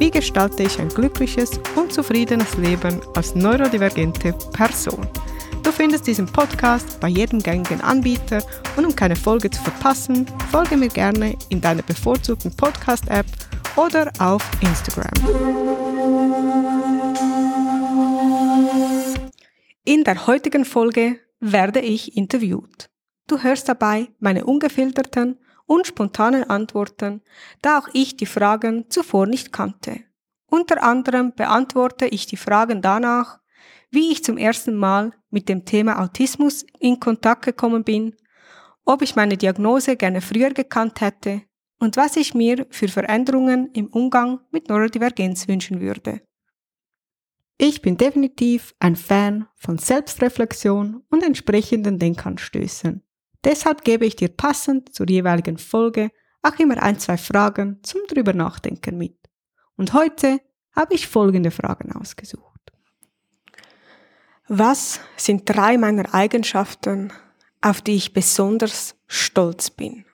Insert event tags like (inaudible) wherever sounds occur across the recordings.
wie gestalte ich ein glückliches und zufriedenes Leben als neurodivergente Person? Du findest diesen Podcast bei jedem gängigen Anbieter und um keine Folge zu verpassen, folge mir gerne in deiner bevorzugten Podcast-App oder auf Instagram. In der heutigen Folge werde ich interviewt. Du hörst dabei meine ungefilterten und spontanen Antworten, da auch ich die Fragen zuvor nicht kannte. Unter anderem beantworte ich die Fragen danach, wie ich zum ersten Mal mit dem Thema Autismus in Kontakt gekommen bin, ob ich meine Diagnose gerne früher gekannt hätte und was ich mir für Veränderungen im Umgang mit Neurodivergenz wünschen würde. Ich bin definitiv ein Fan von Selbstreflexion und entsprechenden Denkanstößen. Deshalb gebe ich dir passend zur jeweiligen Folge auch immer ein, zwei Fragen zum drüber nachdenken mit. Und heute habe ich folgende Fragen ausgesucht. Was sind drei meiner Eigenschaften, auf die ich besonders stolz bin?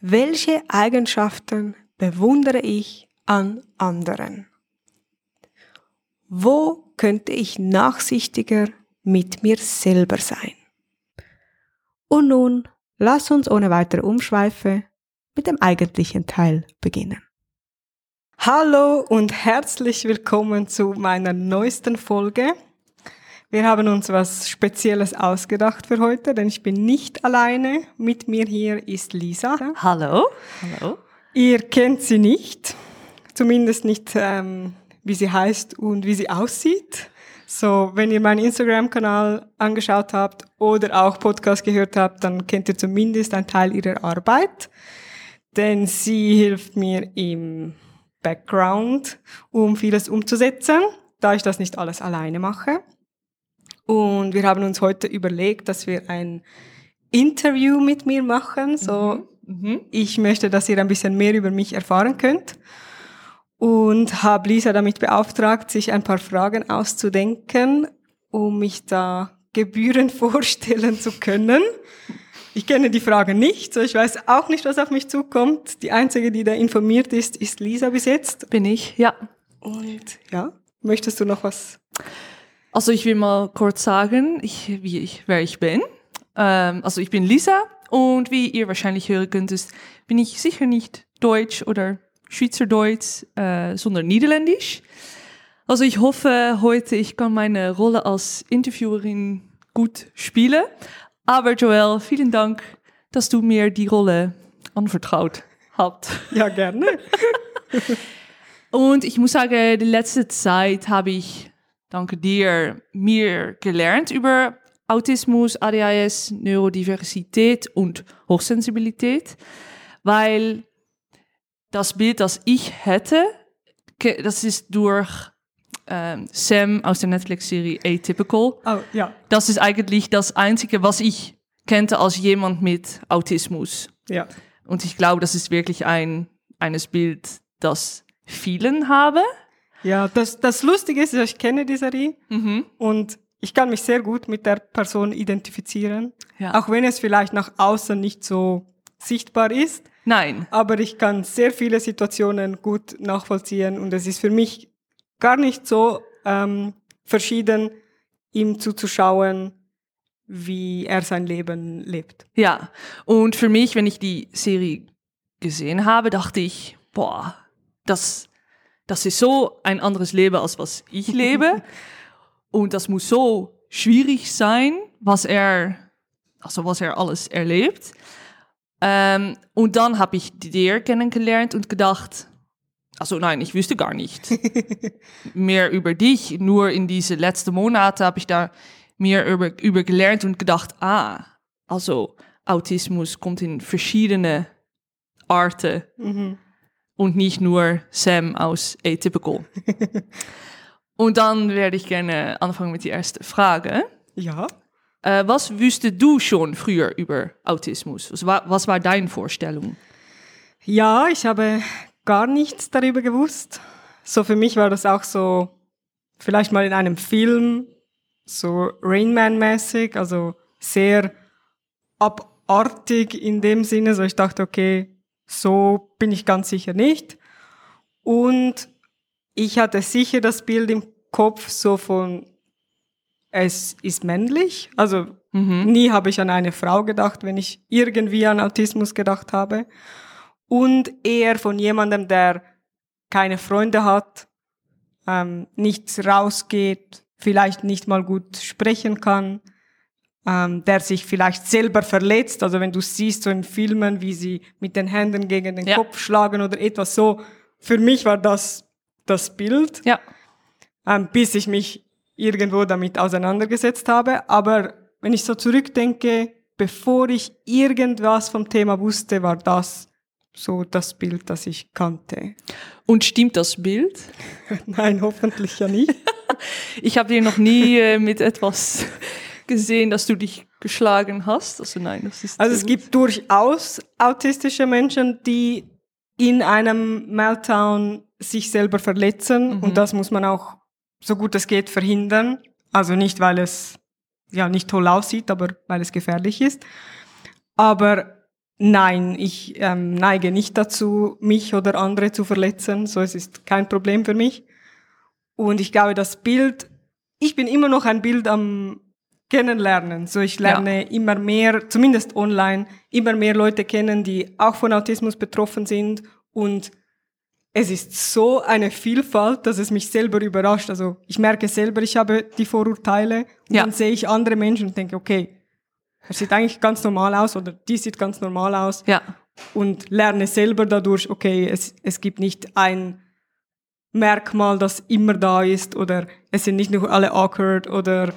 Welche Eigenschaften bewundere ich an anderen? Wo könnte ich nachsichtiger mit mir selber sein? Und nun lass uns ohne weitere Umschweife mit dem eigentlichen Teil beginnen. Hallo und herzlich willkommen zu meiner neuesten Folge. Wir haben uns was Spezielles ausgedacht für heute, denn ich bin nicht alleine. Mit mir hier ist Lisa. Hallo. Hallo. Ihr kennt sie nicht, zumindest nicht, ähm, wie sie heißt und wie sie aussieht. So, wenn ihr meinen Instagram-Kanal angeschaut habt oder auch Podcast gehört habt, dann kennt ihr zumindest einen Teil ihrer Arbeit, denn sie hilft mir im Background, um vieles umzusetzen, da ich das nicht alles alleine mache. Und wir haben uns heute überlegt, dass wir ein Interview mit mir machen. So, mhm. Mhm. ich möchte, dass ihr ein bisschen mehr über mich erfahren könnt und habe Lisa damit beauftragt, sich ein paar Fragen auszudenken, um mich da gebührend (laughs) vorstellen zu können. Ich kenne die Fragen nicht, so ich weiß auch nicht, was auf mich zukommt. Die einzige, die da informiert ist, ist Lisa bis jetzt. Bin ich, ja. Und ja, möchtest du noch was? Also ich will mal kurz sagen, ich, wie ich, wer ich bin. Ähm, also ich bin Lisa und wie ihr wahrscheinlich hören könnt, bin ich sicher nicht Deutsch oder Schweizerdeutsch, äh, sondern Niederländisch. Also ich hoffe heute, ich kann meine Rolle als Interviewerin gut spielen. Aber Joel, vielen Dank, dass du mir die Rolle anvertraut habt. (laughs) Ja, gerne. Und ich muss sagen, die letzte Zeit habe ich, danke dir, mehr gelernt über Autismus, ADHS, Neurodiversität und Hochsensibilität, weil das Bild, das ich hätte, das ist durch ähm, Sam aus der Netflix-Serie Atypical. Oh, ja. Das ist eigentlich das Einzige, was ich kannte als jemand mit Autismus. Ja. Und ich glaube, das ist wirklich ein eines Bild, das vielen habe. Ja, das, das Lustige ist, ich kenne die Serie mhm. und ich kann mich sehr gut mit der Person identifizieren. Ja. Auch wenn es vielleicht nach außen nicht so sichtbar ist. Nein. Aber ich kann sehr viele Situationen gut nachvollziehen und es ist für mich gar nicht so ähm, verschieden, ihm zuzuschauen, wie er sein Leben lebt. Ja, und für mich, wenn ich die Serie gesehen habe, dachte ich, boah, das, das ist so ein anderes Leben, als was ich (laughs) lebe. und das muss so schwierig sein, was er, also was er alles erlebt. Ähm, und dann habe ich dir kennengelernt und gedacht, also nein, ich wüsste gar nicht (laughs) mehr über dich. Nur in diese letzten Monate habe ich da mehr über, über gelernt und gedacht, ah, also Autismus kommt in verschiedene Arten Mhm. und nicht nur Sam aus Atypical. (laughs) und dann werde ich gerne anfangen mit die erste Frage. Ja. Äh, was wüsste du schon früher über Autismus? Was war, was war deine Vorstellung? Ja, ich habe gar nichts darüber gewusst. So für mich war das auch so, vielleicht mal in einem Film, so Rain Man-mäßig, also sehr abartig in dem Sinne. So ich dachte, okay, so bin ich ganz sicher nicht. Und ich hatte sicher das Bild im Kopf so von, es ist männlich. Also nie habe ich an eine Frau gedacht, wenn ich irgendwie an Autismus gedacht habe. Und eher von jemandem, der keine Freunde hat, ähm, nichts rausgeht, vielleicht nicht mal gut sprechen kann, ähm, der sich vielleicht selber verletzt. Also wenn du siehst so in Filmen, wie sie mit den Händen gegen den Ja. Kopf schlagen oder etwas so. Für mich war das das Bild Ja, ähm, bis ich mich irgendwo damit auseinandergesetzt habe. Aber wenn ich so zurückdenke, bevor ich irgendwas vom Thema wusste, war das so das Bild, das ich kannte. und stimmt das Bild? (laughs) Nein, hoffentlich ja nicht. (laughs) Ich habe dir noch nie äh, mit etwas gesehen, dass du dich geschlagen hast. Also nein, das ist Also es sehr gibt durchaus autistische Menschen, die in einem Meltdown sich selber verletzen und das muss man auch so gut es geht verhindern. Also nicht, weil es ja nicht toll aussieht, aber weil es gefährlich ist. Aber nein, ich ähm, neige nicht dazu, mich oder andere zu verletzen. So, es ist kein Problem für mich. Und ich glaube, das Bild, ich bin immer noch ein Bild am Kennenlernen. So, ich lerne immer mehr, zumindest online, immer mehr Leute kennen, die auch von Autismus betroffen sind. Und es ist so eine Vielfalt, dass es mich selber überrascht. Also ich merke selber, ich habe die Vorurteile und Ja. dann sehe ich andere Menschen und denke, okay, er sieht eigentlich ganz normal aus oder die sieht ganz normal aus Ja, und lerne selber dadurch, okay, es, es gibt nicht ein Merkmal, das immer da ist oder es sind nicht nur alle awkward oder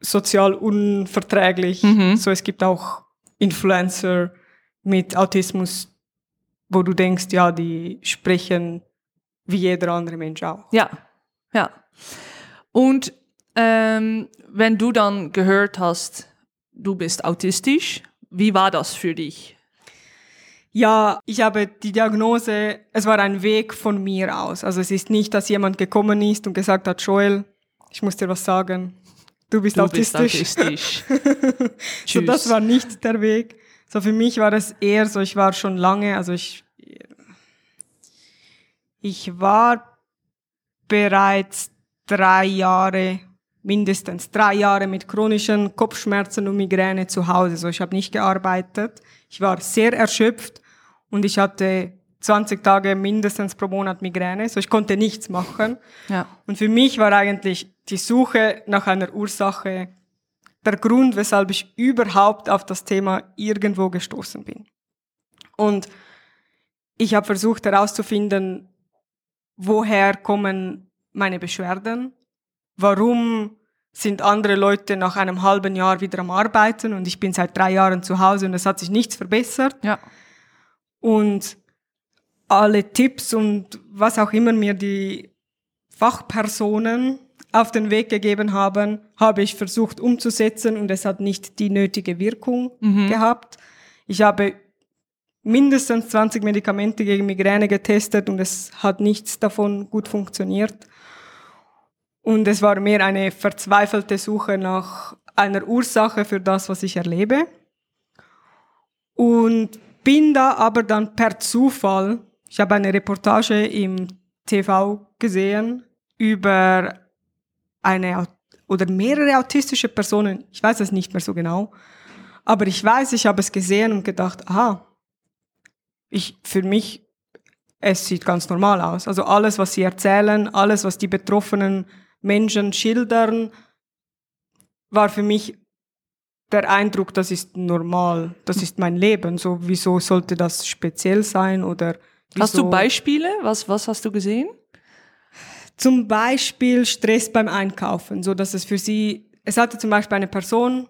sozial unverträglich. Mhm. So, es gibt auch Influencer mit Autismus, wo du denkst, ja, die sprechen wie jeder andere Mensch auch. ja, ja. Und ähm, wenn du dann gehört hast, du bist autistisch, wie war das für dich? Ja, ich habe die Diagnose, es war ein Weg von mir aus. Also es ist nicht, dass jemand gekommen ist und gesagt hat, Joel, ich muss dir was sagen, du bist Du bist autistisch. autistisch. (laughs) so, das war nicht der Weg. So für mich war es eher so, ich war schon lange, also ich, ich war bereits drei Jahre, mindestens drei Jahre mit chronischen Kopfschmerzen und Migräne zu Hause. So, ich habe nicht gearbeitet. Ich war sehr erschöpft und ich hatte 20 Tage mindestens pro Monat Migräne. So, ich konnte nichts machen. Ja. Und für mich war eigentlich die Suche nach einer Ursache der Grund, weshalb ich überhaupt auf das Thema irgendwo gestoßen bin. Und ich habe versucht herauszufinden, woher kommen meine Beschwerden, warum sind andere Leute nach einem halben Jahr wieder am Arbeiten und ich bin seit drei Jahren zu Hause und es hat sich nichts verbessert. Ja. Und alle Tipps und was auch immer mir die Fachpersonen auf den Weg gegeben haben, habe ich versucht umzusetzen und es hat nicht die nötige Wirkung gehabt. Ich habe mindestens 20 Medikamente gegen Migräne getestet und es hat nichts davon gut funktioniert. Und es war mehr eine verzweifelte Suche nach einer Ursache für das, was ich erlebe. Und bin da aber dann per Zufall, ich habe eine Reportage im TV gesehen über eine oder mehrere autistische Personen, ich weiß es nicht mehr so genau, aber ich weiß, ich habe es gesehen und gedacht, aha, ich, für mich es sieht ganz normal aus. Also alles, was sie erzählen, alles, was die betroffenen Menschen schildern, war für mich der Eindruck, das ist normal, das ist mein Leben. So, wieso sollte das speziell sein oder wieso? Hast du Beispiele? Was, was hast du gesehen? Zum Beispiel Stress beim Einkaufen, so dass es für sie, es hatte zum Beispiel eine Person,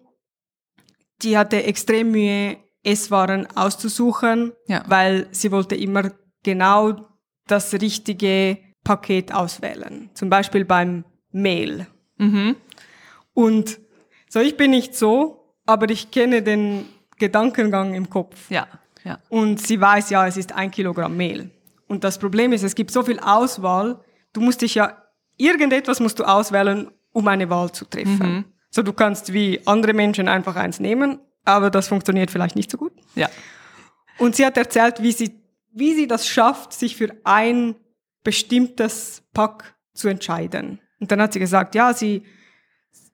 die hatte extrem Mühe, Esswaren auszusuchen, Ja. weil sie wollte immer genau das richtige Paket auswählen. Zum Beispiel beim Mehl. Mhm. Und so, ich bin nicht so, aber ich kenne den Gedankengang im Kopf. Ja, ja. Und sie weiß, ja, es ist ein Kilogramm Mehl. Und das Problem ist, es gibt so viel Auswahl, du musst dich ja, irgendetwas musst du auswählen, um eine Wahl zu treffen. So, du kannst wie andere Menschen einfach eins nehmen, aber das funktioniert vielleicht nicht so gut. Ja. Und sie hat erzählt, wie sie, wie sie das schafft, sich für ein bestimmtes Pack zu entscheiden. Und dann hat sie gesagt, ja, sie,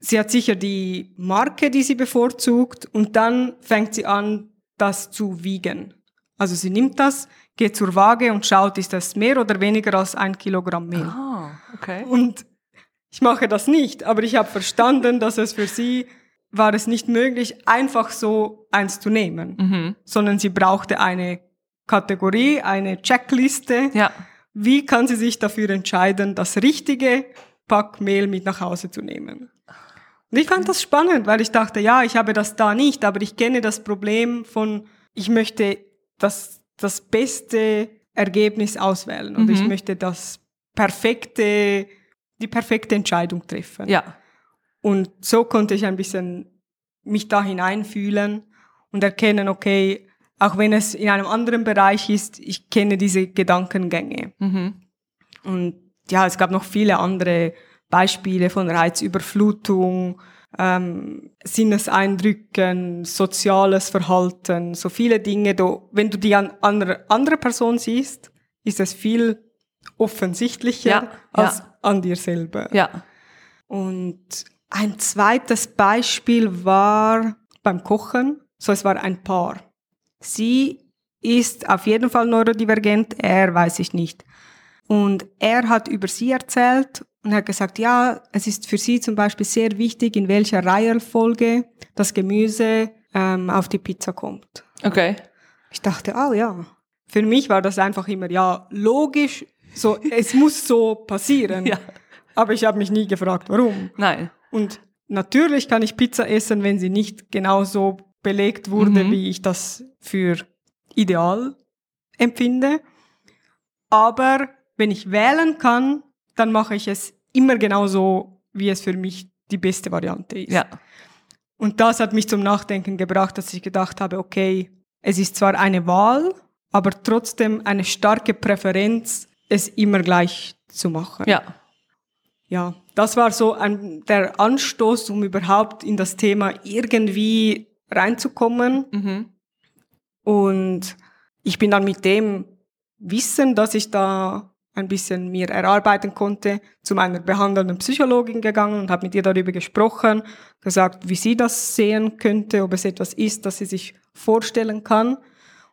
sie hat sicher die Marke, die sie bevorzugt, und dann fängt sie an, das zu wiegen. Also sie nimmt das, geht zur Waage und schaut, ist das mehr oder weniger als ein Kilogramm Mehl. Ah, okay. Und ich mache das nicht, aber ich habe verstanden, dass es für sie war es nicht möglich, einfach so eins zu nehmen, Mhm. sondern sie brauchte eine Kategorie, eine Checkliste. Ja. Wie kann sie sich dafür entscheiden, das richtige Pack Mehl mit nach Hause zu nehmen? Und ich fand das spannend, weil ich dachte, ja, ich habe das da nicht, aber ich kenne das Problem von, ich möchte das, das beste Ergebnis auswählen und ich Mhm. möchte das perfekte, die perfekte Entscheidung treffen. Ja. Und so konnte ich ein bisschen mich da hineinfühlen und erkennen, okay, auch wenn es in einem anderen Bereich ist, ich kenne diese Gedankengänge. Mhm. Und ja, es gab noch viele andere Beispiele von Reizüberflutung, ähm, Sinneseindrücken, soziales Verhalten, so viele Dinge. Do, wenn du die an andere, andere Person siehst, ist es viel offensichtlicher Ja, als ja. an dir selber. Ja. Und ein zweites Beispiel war beim Kochen. So, es war ein Paar. Sie ist auf jeden Fall neurodivergent, er weiß ich nicht. Und er hat über sie erzählt und hat gesagt, ja, es ist für sie zum Beispiel sehr wichtig, in welcher Reihenfolge das Gemüse ähm, auf die Pizza kommt. Okay. Ich dachte, oh ja. Für mich war das einfach immer, ja, logisch, so, es muss so passieren. (laughs) Ja. Aber ich habe mich nie gefragt, warum. Nein. Und natürlich kann ich Pizza essen, wenn sie nicht genauso belegt wurde, Mhm. wie ich das für ideal empfinde. Aber wenn ich wählen kann, dann mache ich es immer genauso, wie es für mich die beste Variante ist. Ja. Und das hat mich zum Nachdenken gebracht, dass ich gedacht habe, okay, es ist zwar eine Wahl, aber trotzdem eine starke Präferenz, es immer gleich zu machen. Ja. Ja, das war so ein, der Anstoß, um überhaupt in das Thema irgendwie reinzukommen. Mhm. Und ich bin dann mit dem Wissen, dass ich da ein bisschen mir erarbeiten konnte, zu meiner behandelnden Psychologin gegangen und habe mit ihr darüber gesprochen, gesagt, wie sie das sehen könnte, ob es etwas ist, das sie sich vorstellen kann.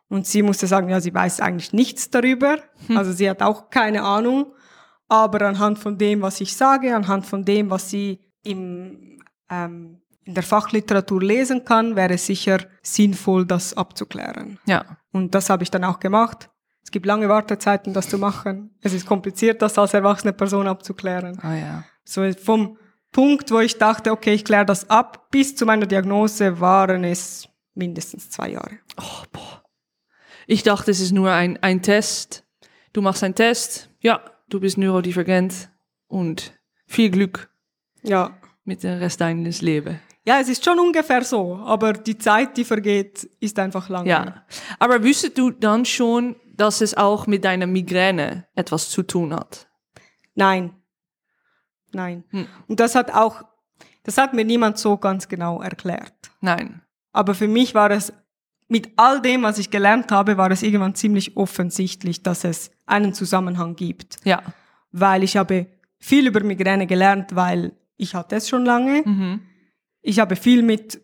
Und sie musste sagen, ja, sie weiß eigentlich nichts darüber. Also sie hat auch keine Ahnung. Aber anhand von dem, was ich sage, anhand von dem, was sie im, ähm, in der Fachliteratur lesen kann, wäre es sicher sinnvoll, das abzuklären. Ja. Und das habe ich dann auch gemacht. Es gibt lange Wartezeiten, das zu machen. Es ist kompliziert, das als erwachsene Person abzuklären. Ah ja. So vom Punkt, wo ich dachte, okay, ich kläre das ab, bis zu meiner Diagnose waren es mindestens zwei Jahre. Oh, boah. Ich dachte, es ist nur ein, ein Test. Du machst einen Test. Ja, du bist neurodivergent. Und viel Glück Ja. mit dem Rest deines Lebens. Ja, es ist schon ungefähr so, aber die Zeit, die vergeht, ist einfach lang. Ja. Aber wüsstest du dann schon, dass es auch mit deiner Migräne etwas zu tun hat? Nein. Nein. Hm. Und das hat auch, das hat mir niemand so ganz genau erklärt. Nein. Aber für mich war es, mit all dem, was ich gelernt habe, war es irgendwann ziemlich offensichtlich, dass es einen Zusammenhang gibt. Ja. Weil ich habe viel über Migräne gelernt, weil ich hatte es schon lange. Mhm. Ich habe viel mit,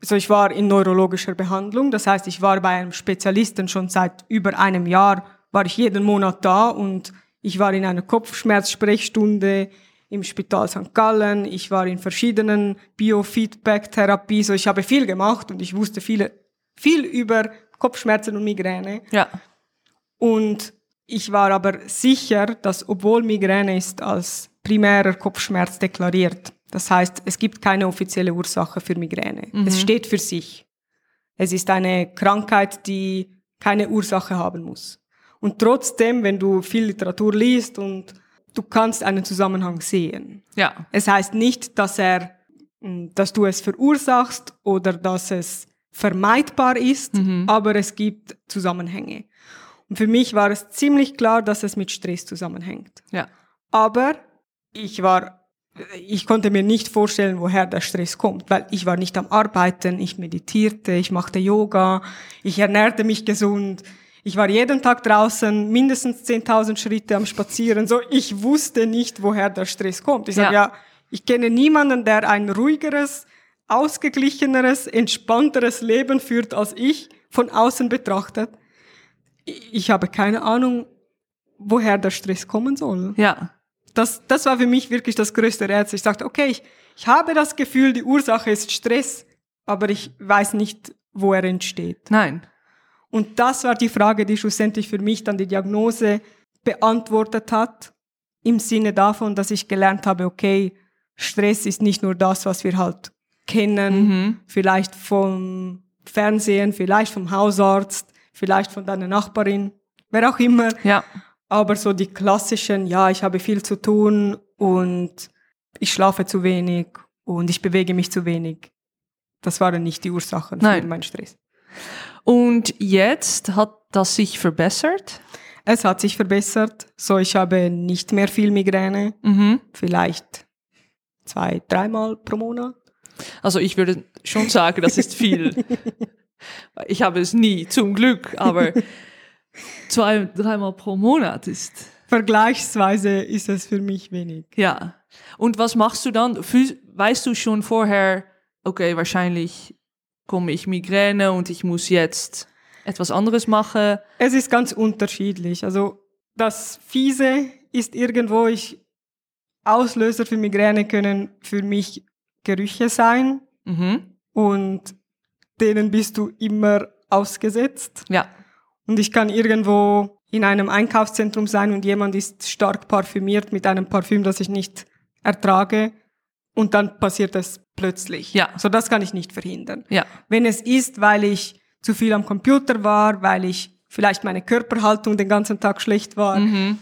so ich war in neurologischer Behandlung, das heißt, ich war bei einem Spezialisten schon seit über einem Jahr, war ich jeden Monat da und ich war in einer Kopfschmerzsprechstunde im Spital St. Gallen, ich war in verschiedenen Biofeedback-Therapie, so ich habe viel gemacht und ich wusste viele, viel über Kopfschmerzen und Migräne. Ja. Und ich war aber sicher, dass obwohl Migräne ist als primärer Kopfschmerz deklariert, das heißt, es gibt keine offizielle Ursache für Migräne. Es steht für sich. Es ist eine Krankheit, die keine Ursache haben muss. Und trotzdem, wenn du viel Literatur liest und du kannst einen Zusammenhang sehen. Ja. Es heißt nicht, dass er, dass du es verursachst oder dass es vermeidbar ist, aber es gibt Zusammenhänge. Und für mich war es ziemlich klar, dass es mit Stress zusammenhängt. Ja. Aber ich war, ich konnte mir nicht vorstellen, woher der Stress kommt, weil ich war nicht am Arbeiten, ich meditierte, ich machte Yoga, ich ernährte mich gesund, ich war jeden Tag draußen, mindestens 10.000 Schritte am Spazieren, so ich wusste nicht, woher der Stress kommt. Ich sage Ja. ja, ich kenne niemanden, der ein ruhigeres, ausgeglicheneres, entspannteres Leben führt als ich, von außen betrachtet. Ich habe keine Ahnung, woher der Stress kommen soll Ja. das, das war für mich wirklich das größte Rätsel. Ich sagte, okay, ich, ich habe das Gefühl, die Ursache ist Stress, aber ich weiß nicht, wo er entsteht. Nein. Und das war die Frage, die schlussendlich für mich dann die Diagnose beantwortet hat, im Sinne davon, dass ich gelernt habe, okay, Stress ist nicht nur das, was wir halt kennen, Mhm. vielleicht vom Fernsehen, vielleicht vom Hausarzt, vielleicht von deiner Nachbarin, wer auch immer. Ja. Aber so die klassischen, ja, ich habe viel zu tun und ich schlafe zu wenig und ich bewege mich zu wenig. Das waren nicht die Ursachen für Nein. meinen Stress. Und jetzt hat das sich verbessert. Es hat sich verbessert. So, ich habe nicht mehr viel Migräne. Mhm. Vielleicht zwei, dreimal pro Monat. Also ich würde schon sagen, das ist viel. (laughs) ich habe es nie, zum Glück, aber zwei, dreimal pro Monat ist, Vergleichsweise ist es für mich wenig. ja. Und was machst du dann? Weißt du schon vorher, okay, wahrscheinlich komme ich Migräne und ich muss jetzt etwas anderes machen? Es ist ganz unterschiedlich. Also das Fiese ist irgendwo, ich, Auslöser für Migräne können für mich Gerüche sein Mhm. und denen bist du immer ausgesetzt. Ja, Und ich kann irgendwo in einem Einkaufszentrum sein und jemand ist stark parfümiert mit einem Parfüm, das ich nicht ertrage. Und dann passiert es plötzlich. Ja. So das kann ich nicht verhindern. ja, Wenn es ist, weil ich zu viel am Computer war, weil ich vielleicht meine Körperhaltung den ganzen Tag schlecht war, mhm.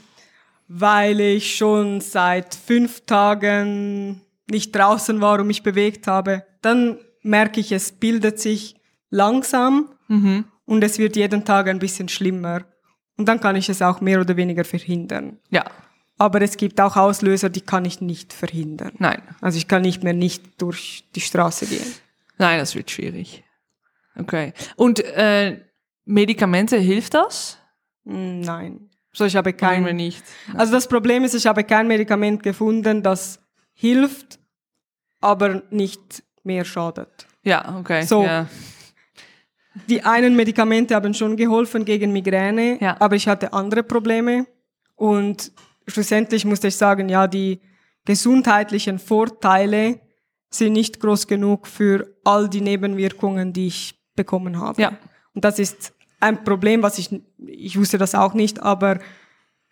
weil ich schon seit fünf Tagen nicht draußen war und mich bewegt habe, dann merke ich, es bildet sich langsam Mhm. und es wird jeden Tag ein bisschen schlimmer. Und dann kann ich es auch mehr oder weniger verhindern. ja, Aber es gibt auch Auslöser, die kann ich nicht verhindern. nein, Also ich kann nicht mehr nicht durch die Straße gehen. nein, das wird schwierig. Okay. Und äh, Medikamente, hilft das? Nein. So, ich habe Nein, kein, nicht. Also das Problem ist, ich habe kein Medikament gefunden, das hilft, aber nicht mehr schadet. Ja, okay. So. Ja. Die einen Medikamente haben schon geholfen gegen Migräne, Ja. aber ich hatte andere Probleme und schlussendlich musste ich sagen, ja, die gesundheitlichen Vorteile sind nicht groß genug für all die Nebenwirkungen, die ich bekommen habe. Ja. Und das ist ein Problem, was ich, ich wusste das auch nicht, aber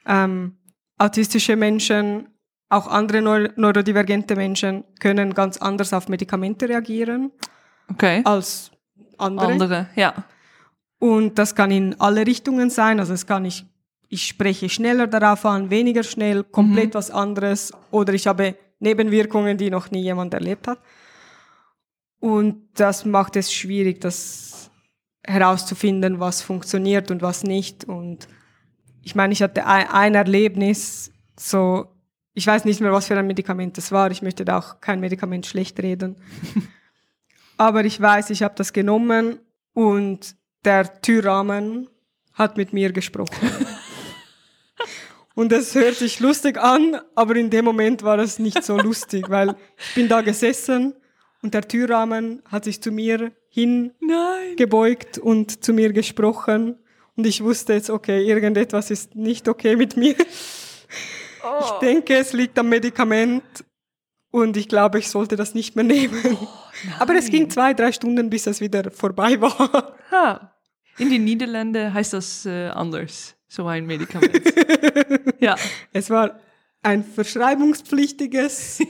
ähm, autistische Menschen, auch andere neu neurodivergente Menschen können ganz anders auf Medikamente reagieren Okay. als andere. Andere, ja. Und das kann in alle Richtungen sein. Also es kann ich, ich spreche schneller darauf an, weniger schnell, komplett was anderes. Oder ich habe Nebenwirkungen, die noch nie jemand erlebt hat. Und das macht es schwierig, das herauszufinden, was funktioniert und was nicht. Und ich meine, ich hatte ein, ein Erlebnis, so, ich weiß nicht mehr, was für ein Medikament es war. Ich möchte da auch kein Medikament schlecht reden. (laughs) Aber ich weiß, ich habe das genommen und der Türrahmen hat mit mir gesprochen. (laughs) und es hört sich lustig an, aber in dem Moment war es nicht so lustig, weil ich bin da gesessen und der Türrahmen hat sich zu mir hingebeugt und zu mir gesprochen. Und ich wusste jetzt, okay, irgendetwas ist nicht okay mit mir. Ich denke, es liegt am Medikament und ich glaube, ich sollte das nicht mehr nehmen. Aber es ging zwei, drei Stunden, bis es wieder vorbei war. Ha. In den Niederlanden heißt das äh, anders, so ein Medikament. (laughs) ja. Es war ein verschreibungspflichtiges,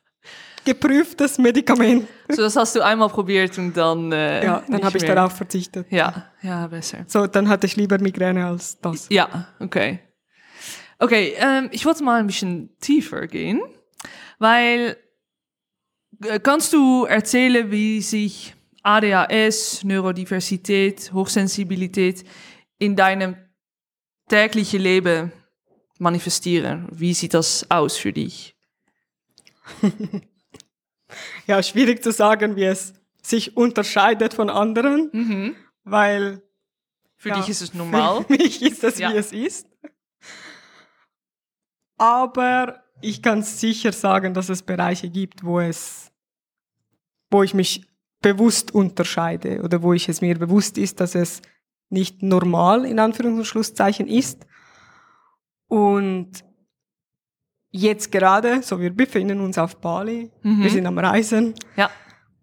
(laughs) geprüftes Medikament. So, das hast du einmal probiert und dann. Äh, Ja, dann habe ich darauf verzichtet. Ja, ja, besser. So, dann hatte ich lieber Migräne als das. Ja, okay. Okay, ähm, ich wollte mal ein bisschen tiefer gehen, weil äh, kannst du erzählen, wie sich ADHS, Neurodiversität, Hochsensibilität in deinem täglichen Leben manifestieren? Wie sieht das aus für dich? (laughs) Ja, schwierig zu sagen, wie es sich unterscheidet von anderen, weil Für Ja, dich ist es normal. Für mich ist es, Ja. wie es ist. Aber ich kann sicher sagen, dass es Bereiche gibt, wo es, wo ich mich bewusst unterscheide oder wo ich es mir bewusst ist, dass es nicht normal in Anführungs- und Schlusszeichen ist. Und jetzt gerade, so wir befinden uns auf Bali, wir sind am Reisen, Ja,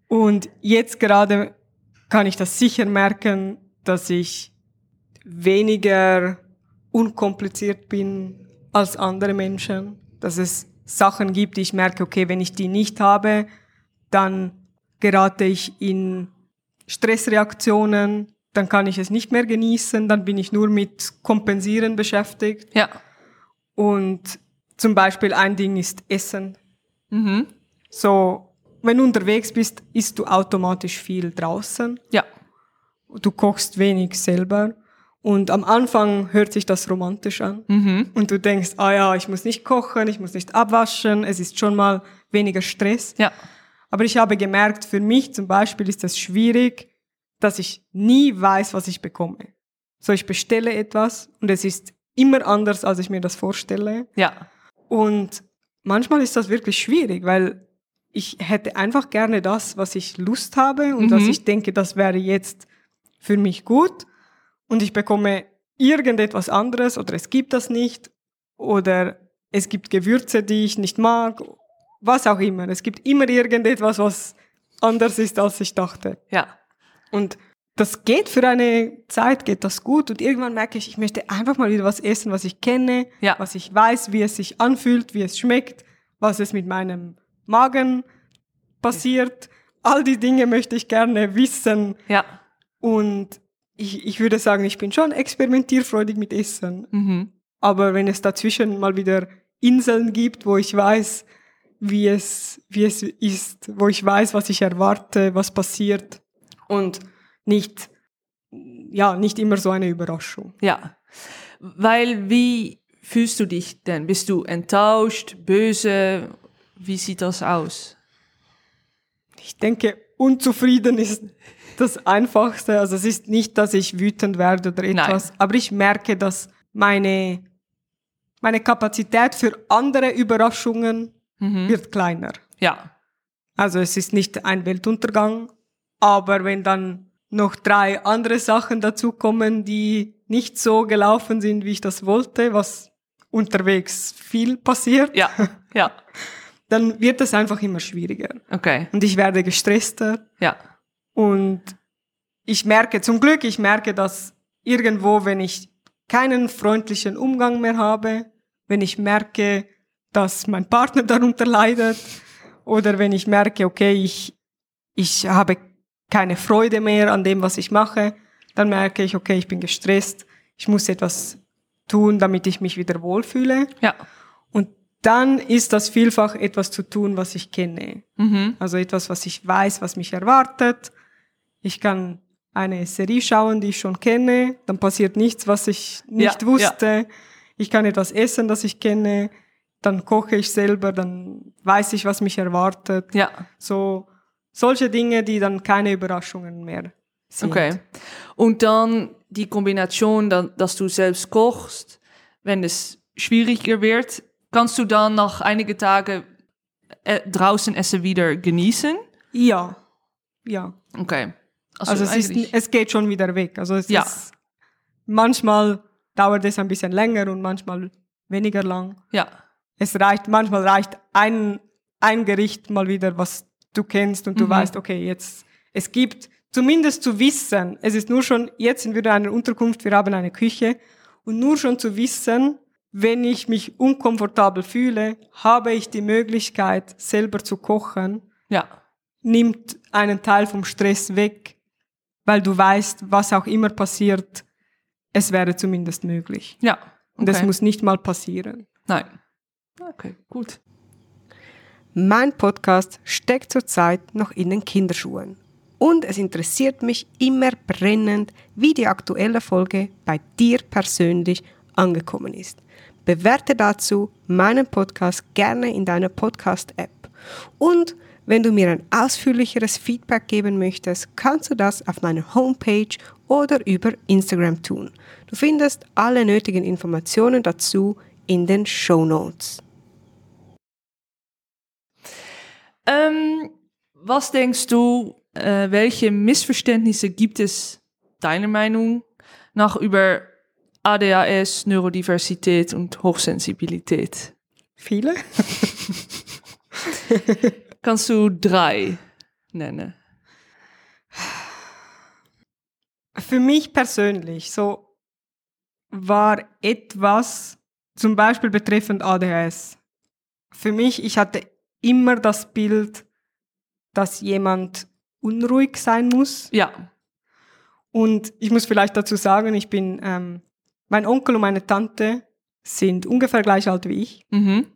und jetzt gerade kann ich das sicher merken, dass ich weniger unkompliziert bin als andere Menschen. Dass es Sachen gibt, die ich merke, okay, wenn ich die nicht habe, dann gerate ich in Stressreaktionen, dann kann ich es nicht mehr genießen, dann bin ich nur mit Kompensieren beschäftigt. ja. Und zum Beispiel ein Ding ist Essen. Mhm. So, wenn du unterwegs bist, isst du automatisch viel draußen. Ja, Du kochst wenig selber. Und am Anfang hört sich das romantisch an. mhm. Und du denkst, ah ja, ich muss nicht kochen, ich muss nicht abwaschen, es ist schon mal weniger Stress. ja, Aber ich habe gemerkt, für mich zum Beispiel ist es schwierig, dass ich nie weiß, was ich bekomme. So, ich bestelle etwas und es ist immer anders, als ich mir das vorstelle. ja, Und manchmal ist das wirklich schwierig, weil ich hätte einfach gerne das, was ich Lust habe und Mhm. was ich denke, das wäre jetzt für mich gut. Und ich bekomme irgendetwas anderes oder es gibt das nicht oder es gibt Gewürze, die ich nicht mag, was auch immer. Es gibt immer irgendetwas, was anders ist, als ich dachte. ja. Und das geht für eine Zeit, geht das gut. Und irgendwann merke ich, ich möchte einfach mal wieder was essen, was ich kenne, Ja. was ich weiß, wie es sich anfühlt, wie es schmeckt, was es mit meinem Magen passiert. All die Dinge möchte ich gerne wissen. Ja. Und ich, ich würde sagen, ich bin schon experimentierfreudig mit Essen. Mhm. Aber wenn es dazwischen mal wieder Inseln gibt, wo ich weiß, wie es, wie es ist, wo ich weiß, was ich erwarte, was passiert und nicht, ja, nicht immer so eine Überraschung. Ja. Weil wie fühlst du dich denn? Bist du enttäuscht, böse? Wie sieht das aus? Ich denke, unzufrieden ist das Einfachste. Also es ist nicht, dass ich wütend werde oder etwas, aber ich merke, dass meine, meine Kapazität für andere Überraschungen wird kleiner. Ja. Also es ist nicht ein Weltuntergang, aber wenn dann noch drei andere Sachen dazukommen, die nicht so gelaufen sind, wie ich das wollte, was unterwegs viel passiert, Ja. (laughs) Ja. dann wird es einfach immer schwieriger. Okay. Und ich werde gestresster Ja. Und ich merke, zum Glück, ich merke, dass irgendwo, wenn ich keinen freundlichen Umgang mehr habe, wenn ich merke, dass mein Partner (laughs) darunter leidet oder wenn ich merke, okay, ich, ich habe keine Freude mehr an dem, was ich mache, dann merke ich, okay, ich bin gestresst, ich muss etwas tun, damit ich mich wieder wohlfühle. Ja. Und dann ist das vielfach etwas zu tun, was ich kenne. Mhm. Also etwas, was ich weiß, was mich erwartet. Ich kann eine Serie schauen, die ich schon kenne. Dann passiert nichts, was ich nicht Ja, wusste. Ich kann etwas essen, das ich kenne. Dann koche ich selber, dann weiß ich, was mich erwartet. Ja. So solche Dinge, die dann keine Überraschungen mehr sind. Okay. Und dann die Kombination, dass du selbst kochst, wenn es schwieriger wird, kannst du dann nach einigen Tagen äh, draußen Essen wieder genießen? Ja, ja. Okay. Also, es, ist, es geht schon wieder weg. Also es Ja. ist manchmal dauert es ein bisschen länger und manchmal weniger lang. Ja. Es reicht, manchmal reicht ein, ein Gericht mal wieder, was du kennst und du Mhm. weißt, okay, jetzt, es gibt zumindest zu wissen, es ist nur schon, jetzt sind wir in einer Unterkunft, wir haben eine Küche und nur schon zu wissen, wenn ich mich unkomfortabel fühle, habe ich die Möglichkeit, selber zu kochen, Ja. nimmt einen Teil vom Stress weg, weil du weißt, was auch immer passiert, es wäre zumindest möglich. Ja. Und es Okay. muss nicht mal passieren. Nein. Okay, gut. Mein Podcast steckt zurzeit noch in den Kinderschuhen. Und es interessiert mich immer brennend, wie die aktuelle Folge bei dir persönlich angekommen ist. Bewerte dazu meinen Podcast gerne in deiner Podcast-App. Und wenn du mir ein ausführlicheres Feedback geben möchtest, kannst du das auf meiner Homepage oder über Instagram tun. Du findest alle nötigen Informationen dazu in den Show Notes. Ähm, was denkst du, äh, welche Missverständnisse gibt es deiner Meinung nach über ADHS, Neurodiversität und Hochsensibilität? Viele? (laughs) Kannst du drei nennen? Für mich persönlich so war etwas, zum Beispiel betreffend ADHS. Für mich, ich hatte immer das Bild, dass jemand unruhig sein muss. Ja. Und ich muss vielleicht dazu sagen, ich bin, ähm, mein Onkel und meine Tante sind ungefähr gleich alt wie ich. Mhm.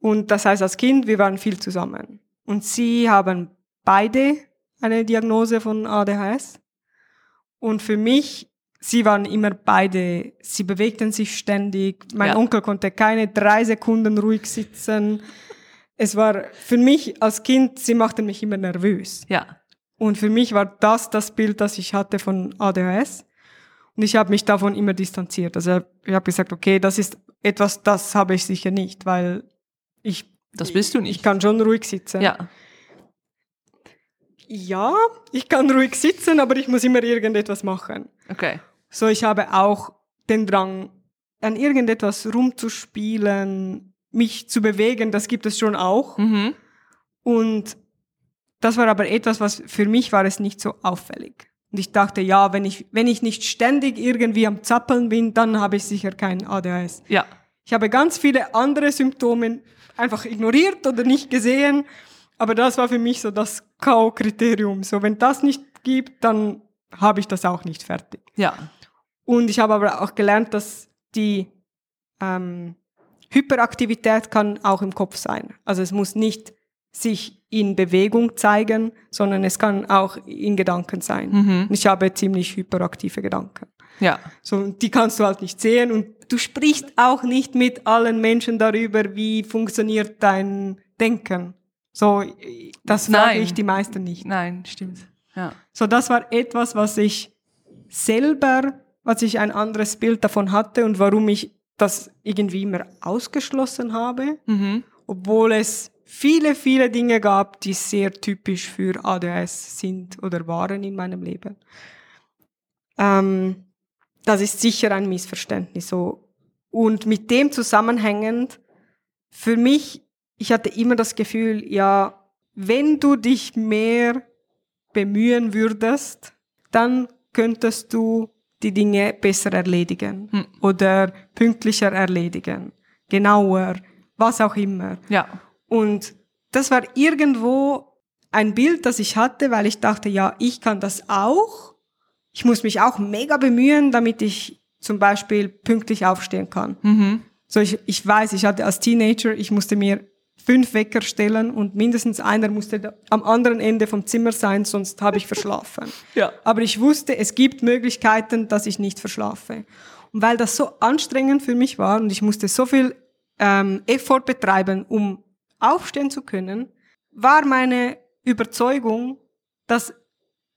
Und das heißt, als Kind, wir waren viel zusammen. Und sie haben beide eine Diagnose von ADHS. Und für mich, sie waren immer beide, sie bewegten sich ständig. Mein Ja. Onkel konnte keine drei Sekunden ruhig sitzen. Es war für mich als Kind, sie machten mich immer nervös. Ja. Und für mich war das das Bild, das ich hatte von ADHS. Und ich habe mich davon immer distanziert. Also ich habe gesagt, okay, das ist etwas, das habe ich sicher nicht, weil ich, Das bist du ich nicht. kann schon ruhig sitzen. Ja. Ja, ich kann ruhig sitzen, aber ich muss immer irgendetwas machen. Okay. So, ich habe auch den Drang, an irgendetwas rumzuspielen, mich zu bewegen, das gibt es schon auch. Mhm. Und das war aber etwas, was für mich war es nicht so auffällig. Und ich dachte, ja, wenn ich, wenn ich nicht ständig irgendwie am Zappeln bin, dann habe ich sicher kein ADHS. Ja. Ich habe ganz viele andere Symptome einfach ignoriert oder nicht gesehen, aber das war für mich so das K.O.-Kriterium. So, wenn das nicht gibt, dann habe ich das auch nicht fertig. Ja. Und ich habe aber auch gelernt, dass die ähm, Hyperaktivität kann auch im Kopf sein. Also es muss nicht sich in Bewegung zeigen, sondern es kann auch in Gedanken sein. Mhm. Ich habe ziemlich hyperaktive Gedanken. Ja. So, die kannst du halt nicht sehen und du sprichst auch nicht mit allen Menschen darüber, wie funktioniert dein Denken. So, das frage ich die meisten nicht. Nein, stimmt. Ja. So, das war etwas, was ich selber, was ich ein anderes Bild davon hatte und warum ich das irgendwie immer ausgeschlossen habe, Mhm. obwohl es viele, viele Dinge gab, die sehr typisch für ADHS sind oder waren in meinem Leben. Ähm, das ist sicher ein Missverständnis. So. Und mit dem zusammenhängend, für mich, ich hatte immer das Gefühl, ja, wenn du dich mehr bemühen würdest, dann könntest du die Dinge besser erledigen Hm. oder pünktlicher erledigen, genauer, was auch immer. Ja. Und das war irgendwo ein Bild, das ich hatte, weil ich dachte, ja, ich kann das auch. Ich muss mich auch mega bemühen, damit ich zum Beispiel pünktlich aufstehen kann. Mhm. So, ich, ich weiß, ich hatte als Teenager, ich musste mir fünf Wecker stellen und mindestens einer musste am anderen Ende vom Zimmer sein, sonst habe ich verschlafen. (laughs) Ja. Aber ich wusste, es gibt Möglichkeiten, dass ich nicht verschlafe. Und weil das so anstrengend für mich war und ich musste so viel ähm, Effort betreiben, um aufstehen zu können, war meine Überzeugung, dass